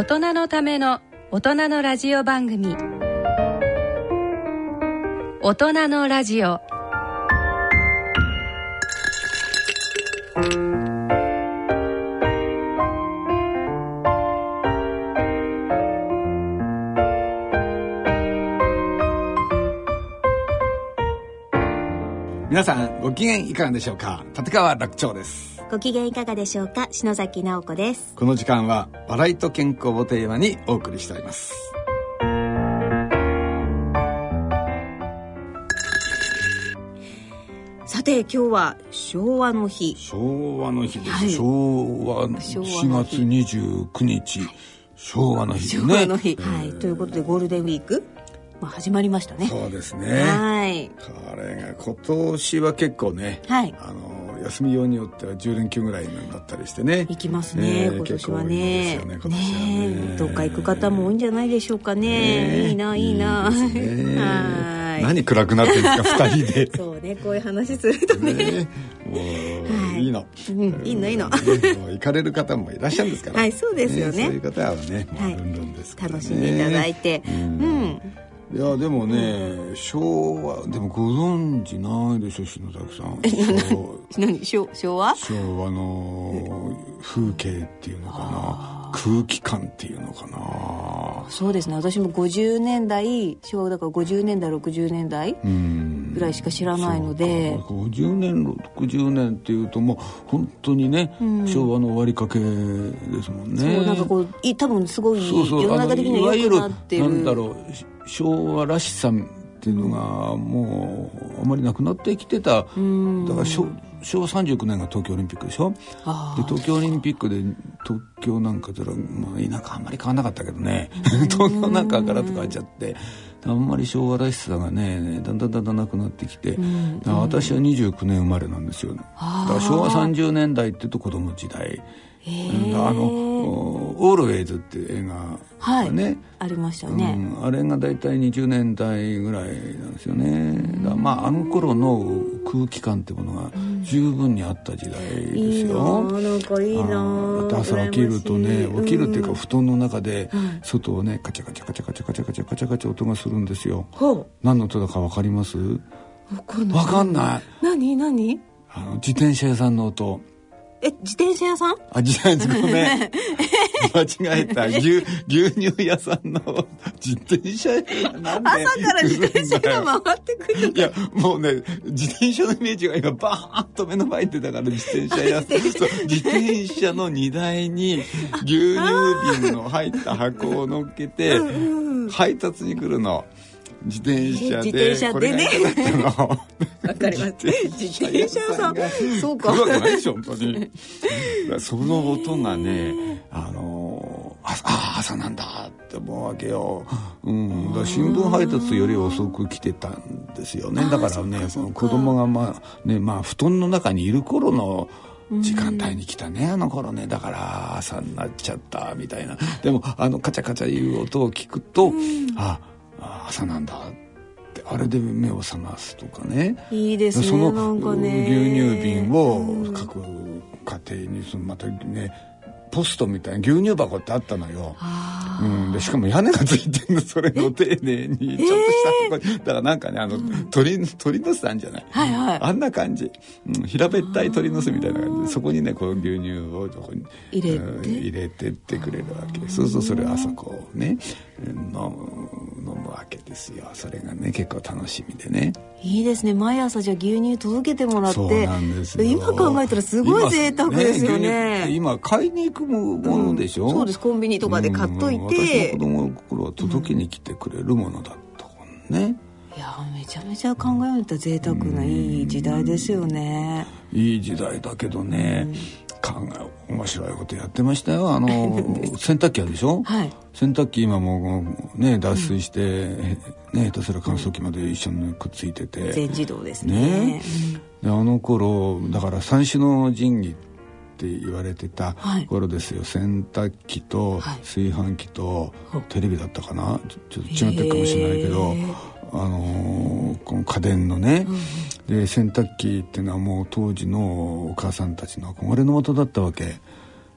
大人のための大人のラジオ番組。大人のラジオ。皆さんご機嫌いかがでしょうか？立川楽長です。ご機嫌いかがでしょうか？篠崎直子です。この時間は笑いと健康をテーマにお送りしております。さて今日は昭和の日。昭和の日です、はい。昭和昭和4の日。月29日、昭和の日昭ね和の日、はい。ということでゴールデンウィーク、まあ、始まりましたね。そうですね。はい。これが今年は結構ね、はい。あの休み用によっては10連休ぐらいになったりしてね。行きますね、ね今年はね。結構多いですよね今年はね。ねえ。どっか行く方も多いんじゃないでしょうかね。ねいいないいな。ですね。はい。何暗くなってるんですか 二人で。そうねこういう話するとね。ねもいいいの、うんいいのいいの。ね行かれる方もいらっしゃるんですから。はいそうですよね。そういう方はねもはい。うルンルンですね、楽しんでいただいて。ううんんいやでもね、昭和でもご存知ないでしょ篠崎さん。昭何？昭昭和？昭和の風景っていうのかな。空気感っていうのかな。そうですね。私も50年代昭和だから50年代60年代うん。ぐらいしか知らないので。そうか。50年60年っていうともう本当にね、昭和の終わりかけですもんね。そうなんかこうい多分すごい世の中的には良くなってる。なんだろうし昭和らしさっていうのがもうあまりなくなってきてた。だから昭昭和39年が東京オリンピックでしょ？あで東京オリンピックで東京なんかでら、まあ、田舎あんまり変わんなかったけどね。東京なんかからとか変わっちゃって。あんまり昭和らしさがねだんだんだんだんなくなってきて、私は29年生まれなんですよ、だから昭和30年代っていうと子供時代。うん。あの「オールウェイズ」っていう映画がね、ありましたね、うん、あれが大体20年代ぐらいなんですよね。だまああの頃の空気感ってものが十分にあった時代ですいいなよ、あなんかいいな朝起きるとね起きるっていうか布団の中で外をねカチャカチャカチャカチャカチャカチャカチャカチャ音がするんですよほ何の音だか分かりますうわかんない分かんない何何あの自転車屋さんの音え自転車屋さん？あ、自転車ごめん。間違えた。牛、牛乳屋さんの自転車屋なんで朝から自転車が回ってくるいや、もうね、自転車のイメージが今バーンと目の前に出たから自転車屋さん。自転車の荷台に牛乳瓶の入った箱を乗っけて、配達に来るの。自転車で。自転車でね。わかります。自転車屋さんそうか。その音がねあのああ朝なんだって思うわけよ、うん、だ新聞配達より遅く来てたんですよね。だからねその子供がまあねまあ布団の中にいる頃の時間帯に来たねあの頃ね。だから朝になっちゃったみたいな。でもあのカチャカチャいう音を聞くと、ああ朝なんだってあれで目を覚ますとかね。いいですねその牛乳瓶を各家庭にそのまたねポストみたいな牛乳箱ってあったのよ。うん、でしかも屋根がついてるのそれを丁寧にちょっとしただからなんかねあの、鳥鳥の巣あんじゃない、はいはい。あんな感じ、うん、平べったい鳥の巣みたいな感じでそこにねこう牛乳をそこに入れて。うん入れてってくれるわけ。そうするとそれを朝こうね飲む。飲むわけですよ。それがね結構楽しみでね。いいですね。毎朝じゃあ牛乳届けてもらって。そうなんですよ。今考えたらすごい贅沢ですよね。今牛乳今買いに行くものでしょ、そうです。コンビニとかで買っというんて私の子供の頃は届けに来てくれるものだったもんね、いやめちゃめちゃ考えると贅沢ないい時代ですよね。いい時代だけどね、考え面白いことやってましたよ。あの 洗濯機あるでしょ、はい。洗濯機今もうね脱水して、ね下手すら乾燥機まで一緒にくっついてて、全自動ですね。ね。であの頃だから三種の神器って言われてたはい。頃ですよ、洗濯機とはい。炊飯器とほテレビだったかな？ちょちょっと違ってるかもしれないけど、へーあのーこの家電のね、で洗濯機っていうのはもう当時のお母さんたちの憧れの的だったわけ。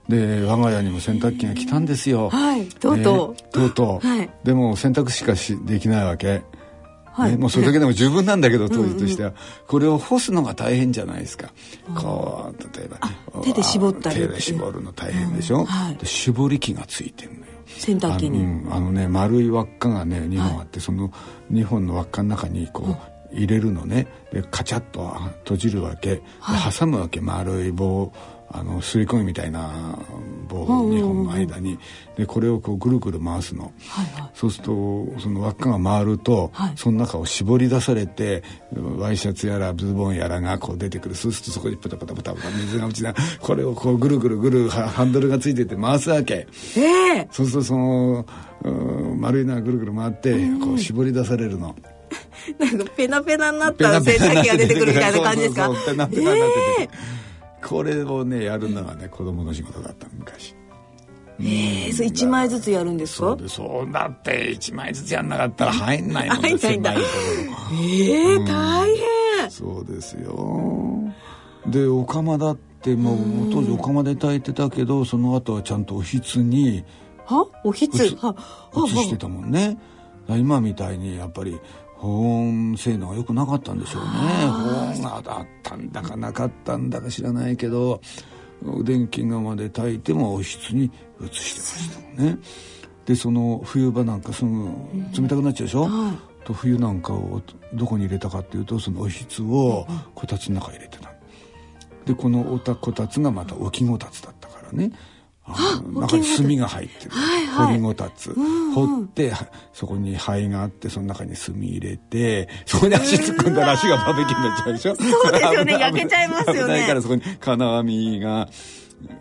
で我が家にも洗濯機が来たんですよ。はい。とうとう。ねとうとう。はい。でも洗濯しかしできないわけ。はい。ねもうそれだけでも十分なんだけど 当時としては、これを干すのが大変じゃないですか。こう例えば手で絞ったり手で絞るの大変でしょ、うん。はい。で絞り器がついてるのよ洗濯機に、あの,、ね丸い輪っかがね2本あって、その2本の輪っかの中にこう入れるのね。でカチャッと閉じるわけ、で挟むわけ丸い棒あのすり込みみたいな棒2本の間に、でこれをこうぐるぐる回すの、はいはい。そうするとその輪っかが回ると、はい。その中を絞り出されてワイシャツやらズボンやらがこう出てくる。そうするとそこにパタパタパタパタ水が落ちなこれをこうぐるぐるぐるはハンドルがついてて回すわけ。ええ。そうするとそのうん丸いのがぐるぐる回ってこう絞り出されるの。なんかペナペナになった洗濯機が出てくるみたいな感じですか？ペナペナになって出てこれをねやるのがね子供の仕事だった昔。ええそれ1枚ずつやるんですか？そうでそうだって1枚ずつやんなかったら入んないもん入んないんだ。狭いところ。ええ大変。そうですよ。でお釜だってもう当時お釜で炊いてたけどその後はちゃんとおひつには？おひつ？移してたもんね。今みたいにやっぱり保温性能が良くなかったんでしょうね。保温があったんだかなかったんだか知らないけど電気釜で炊いてもおひつに移してましたもんね。でその冬場なんかすぐ冷たくなっちゃうでしょ、はい。と冬なんかをどこに入れたかっていうとそのおひつをこたつの中に入れてた。でこのおたこたつがまた置きこたつだったからね中に炭が入ってる、はいはい。掘りごたつ、掘ってはそこに灰があってその中に炭入れてそこに足突っ込んだら足がバーベキューになっちゃうでしょ？そうですよね。焼けちゃいますよね。危ないからそこに金網が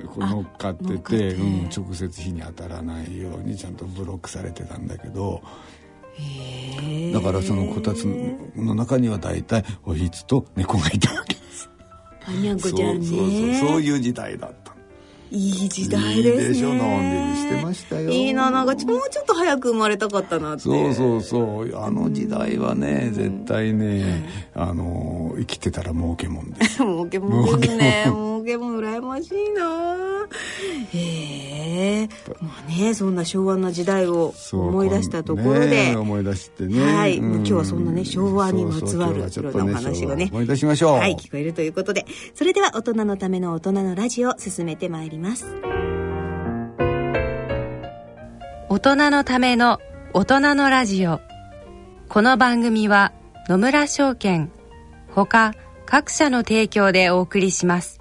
こう乗っかっててて。うん、直接火に当たらないようにちゃんとブロックされてたんだけど。だからそのこたつの中には大体おひつと猫がいたわけです。あにゃんこそうちゃんね。そうそうそういう時代だった。いい時代ですね。いいでしょのんびりしてましたよ。いいななんかもうちょっと早く生まれたかったなって。そうそうそう。あの時代はね絶対ねあの生きてたら儲けもんです。儲けもんですね儲けもん羨ましいな。へえ。まあねそんな昭和の時代を思い出したところで、ね思い出してね。はい、うん。今日はそんなね昭和にまつわるいろんなお話をね思い出しましょう。はい聞こえるということで。それでは大人のための大人のラジオを進めてまいります。大人のための大人のラジオ。この番組は野村証券ほか各社の提供でお送りします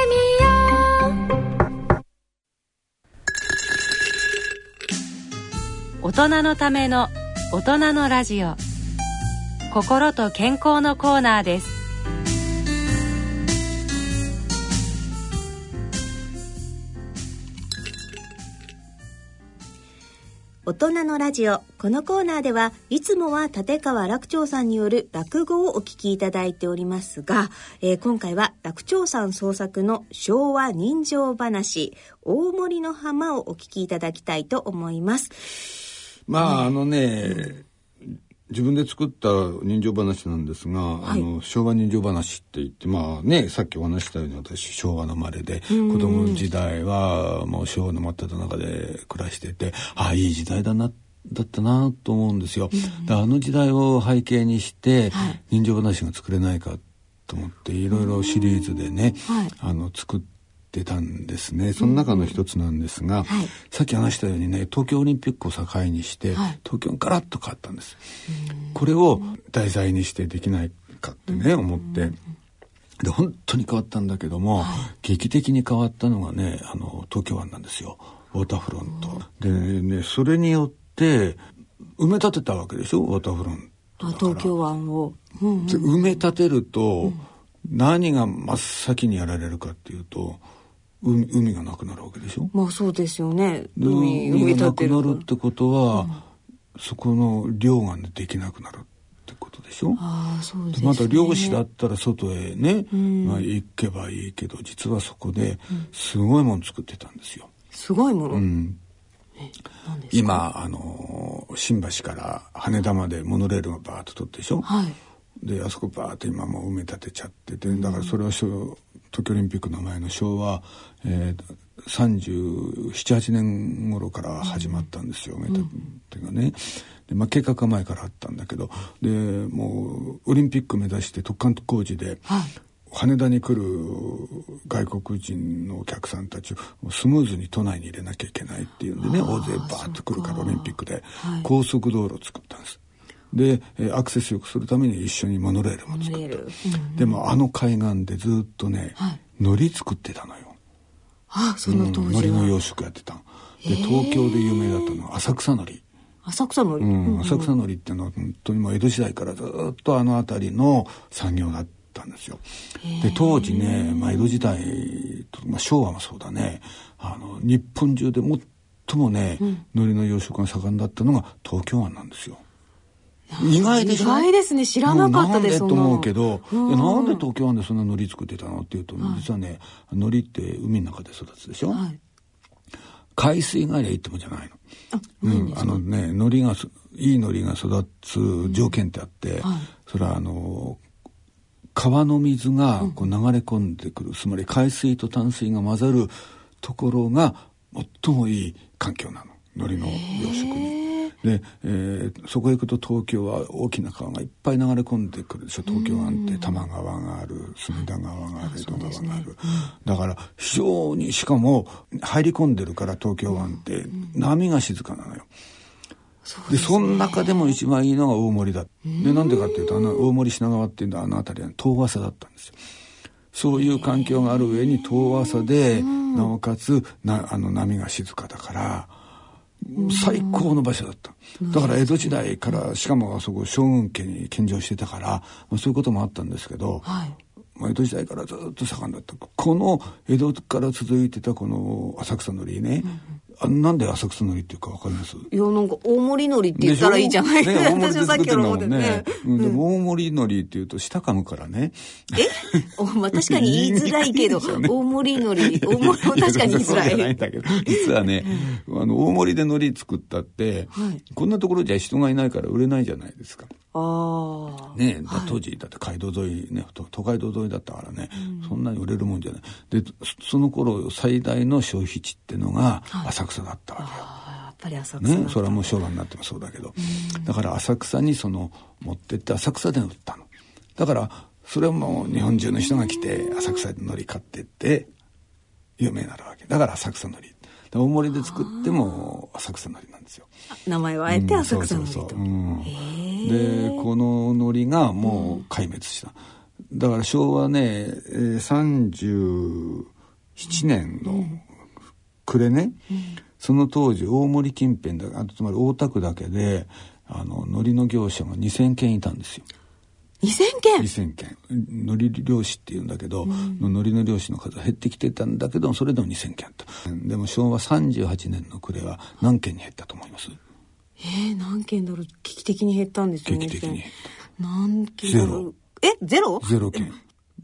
大人のための大人のラジオ。心と健康のコーナーです。大人のラジオ。このコーナーではいつもは立川楽長さんによる落語をお聞きいただいておりますが、えー今回は楽長さん創作の昭和人情話大森の浜をお聞きいただきたいと思います。まああのね、自分で作った人情話なんですが、あの昭和人情話って言ってまあねさっきお話ししたように私昭和の生まれで子供の時代はもう昭和の真っ只中で暮らしててああいい時代だなだったなと思うんですよ。であの時代を背景にして人情話が作れないかと思っていろいろシリーズでね、はい。あの作ってたんですね。その中の一つなんですが、はい。さっき話したようにね東京オリンピックを境にして、はい。東京がガラッと変わったんです。これを題材にしてできないかってね思って。で本当に変わったんだけども、劇的に変わったのがねあの東京湾なんですよ。ウォーターフロント。でねそれによって埋め立てたわけでしょ？ウォーターフロントあ東京湾を、うんうん。で埋め立てると、何が真っ先にやられるかっていうと海海がなくなるわけでしょ？まあそうですよね。で海海海がなくなるってことは、そこの漁ができなくなるってことでしょ？ああそうですね。でまた漁師だったら外へね、ん。まあ、行けばいいけど実はそこですごいもの作ってたんですよ。すごいもの、うん、今あの新橋から羽田までモノレールがバーッと通ってでしょ、はいであそこバーッと今もう埋め立てちゃっててだからそれは昭東京オリンピックの前の昭和、えー、378年頃から始まったんですよ、埋め立てがね。でまあ、計画は前からあったんだけどでもうオリンピック目指して特貫工事で、はい。羽田に来る外国人のお客さんたちをスムーズに都内に入れなきゃいけないっていうんでね大勢バーッと来るからオリンピックで。はい。高速道路を作ったんです。でえーアクセス良くするために一緒にモノレールも作った。うんでもあの海岸でずっとね、はい。海苔作ってたのよ。あその当うん海苔の養殖やってたで東京で有名だったのは浅草海苔。浅草のり、うん、浅草海苔っていうのは本当にもう江戸時代からずっとあの辺りの産業だったんですよ。で当時ね、まあ、江戸時代と、まあ、昭和もそうだね。あの日本中で最もね、海苔の養殖が盛んだったのが東京湾なんですよ。意外でしょ意外ですね。知らなかったですと思うけそど、ん。なんで東京湾でそんな海苔作ってたのっていうと、実はね海苔って海の中で育つでしょ、はい。海水がありゃいいってもんじゃないの。あうん、あのね海苔がすいい海苔が育つ条件ってあって、はい。それはあの川の水がこう流れ込んでくる、つまり海水と淡水が混ざるところが最もいい環境なの。海苔の養殖に。で、えーそこへ行くと東京は大きな川がいっぱい流れ込んでくるでしょ。東京湾って多摩川がある隅田川がある江戸川がある、だから非常にしかも入り込んでるから東京湾って波が静かなのよ。でその中でも一番いいのが大森だ。でなんでかっていうとあの大森品川っていうのはあの辺りは遠浅だったんですよ。そういう環境がある上に遠浅で、なおかつなあの波が静かだから最高の場所だった。だから江戸時代からしかもあそこ将軍家に献上してたから、まあ、そういうこともあったんですけど、はい。まあ江戸時代からずっと盛んだった。この江戸から続いてたこの浅草のりね、あなんで浅草のりっていうかわかります？いやなんか大盛り海苔って言ったらいいじゃない？でしょ？ね、私はさっきから思ってね。うん、でも大盛り海苔っていうと舌噛むからね。え？おまあ確かに言いづらいけどね。大盛り海苔大盛り も確かに言いづらそうじゃないいんだけど、実はね、あの、大盛りで海苔作ったって、はい。こんなところじゃ人がいないから売れないじゃないですか。ああねだ当時だって街道沿いねと都会道沿いだったからね、そんなに売れるもんじゃない。でそその頃最大の消費地ってのが浅草だったわけよ、あやっぱり浅草だった。ね、それはもう昭和になってもそうだけど、だから浅草にその持ってって浅草で売ったの。だからそれはもう日本中の人が来て浅草で海苔買ってって有名になるわけ。だから浅草海苔で大盛りで作っても浅草海苔なんですよ。名前をあえて浅草うん。海苔とでこの海苔がもう壊滅した、だから昭和ね、えー、37年の暮れね、その当時大森近辺だあとつまり大田区だけであの海苔の業者が2,000件いたんですよ。2000件。2,000件。海苔漁師っていうんだけど、海苔の漁師の数は減ってきてたんだけどそれでも2,000件あったでも昭和38年の暮れは何件に減ったと思います？えー、何件だろう？危機的に減ったんですよね劇的に。何件だろう？えゼロ？ゼロ件。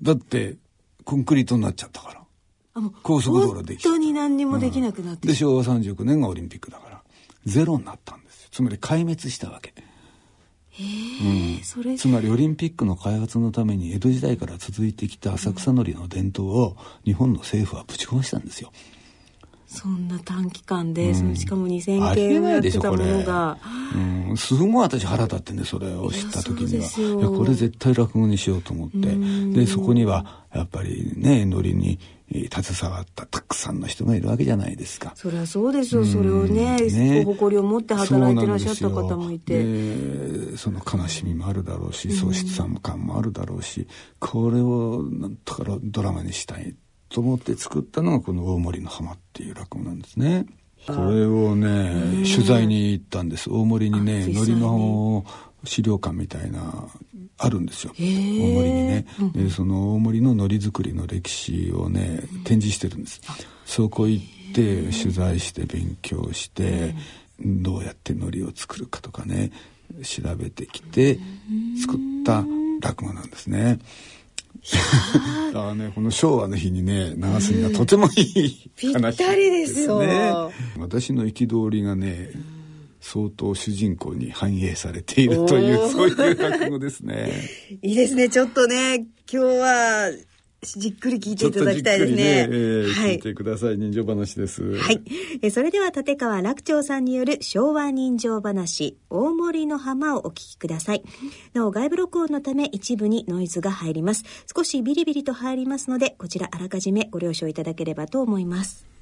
だってコンクリートになっちゃったから。あもう高速道路でき本当に何にもできなくなってで昭和39年がオリンピックだからゼロになったんですよ。つまり壊滅したわけえーそれつまりオリンピックの開発のために江戸時代から続いてきた浅草海苔の伝統を日本の政府はぶち壊したんですよ。そんな短期間で、うん。しかも2000ありえ件もやっないでしてょたものがうん、すごい私腹立ってねそれを知った時には。いやこれ絶対落語にしようと思って。うん。でそこにはやっぱりねノリにえー携わったたくさんの人がいるわけじゃないですか。そりゃそうですよ、それをねね。誇りを持って働いてらっしゃった方もいて、その悲しみもあるだろうし喪失感もあるだろうしこれをなんとかドラマにしたいと思って作ったのがこの「大森の浜」っていう落語なんですね。これをね取材に行ったんです。大森にねのりの資料館みたいなあるんですよ。大へー。森にね、でその大森の海苔作りの歴史をね展示してるんです。そこ行って取材して勉強してどうやって海苔を作るかとかね調べてきて作った落語なんですね。だからねこの昭和の日にね流すにはとてもいいぴった話りですよ。ね私の憤りがね相当主人公に反映されているというそういう落語ですね。いいですねちょっとね今日はじっくり聞いていただきたいですねね、えーはい聞いてください人情話です。はい。えそれでは立川楽長さんによる昭和人情話、大森の浜をお聞きください。なお、外部録音のため一部にノイズが入ります。少しビリビリと入りますので、こちらあらかじめご了承いただければと思います。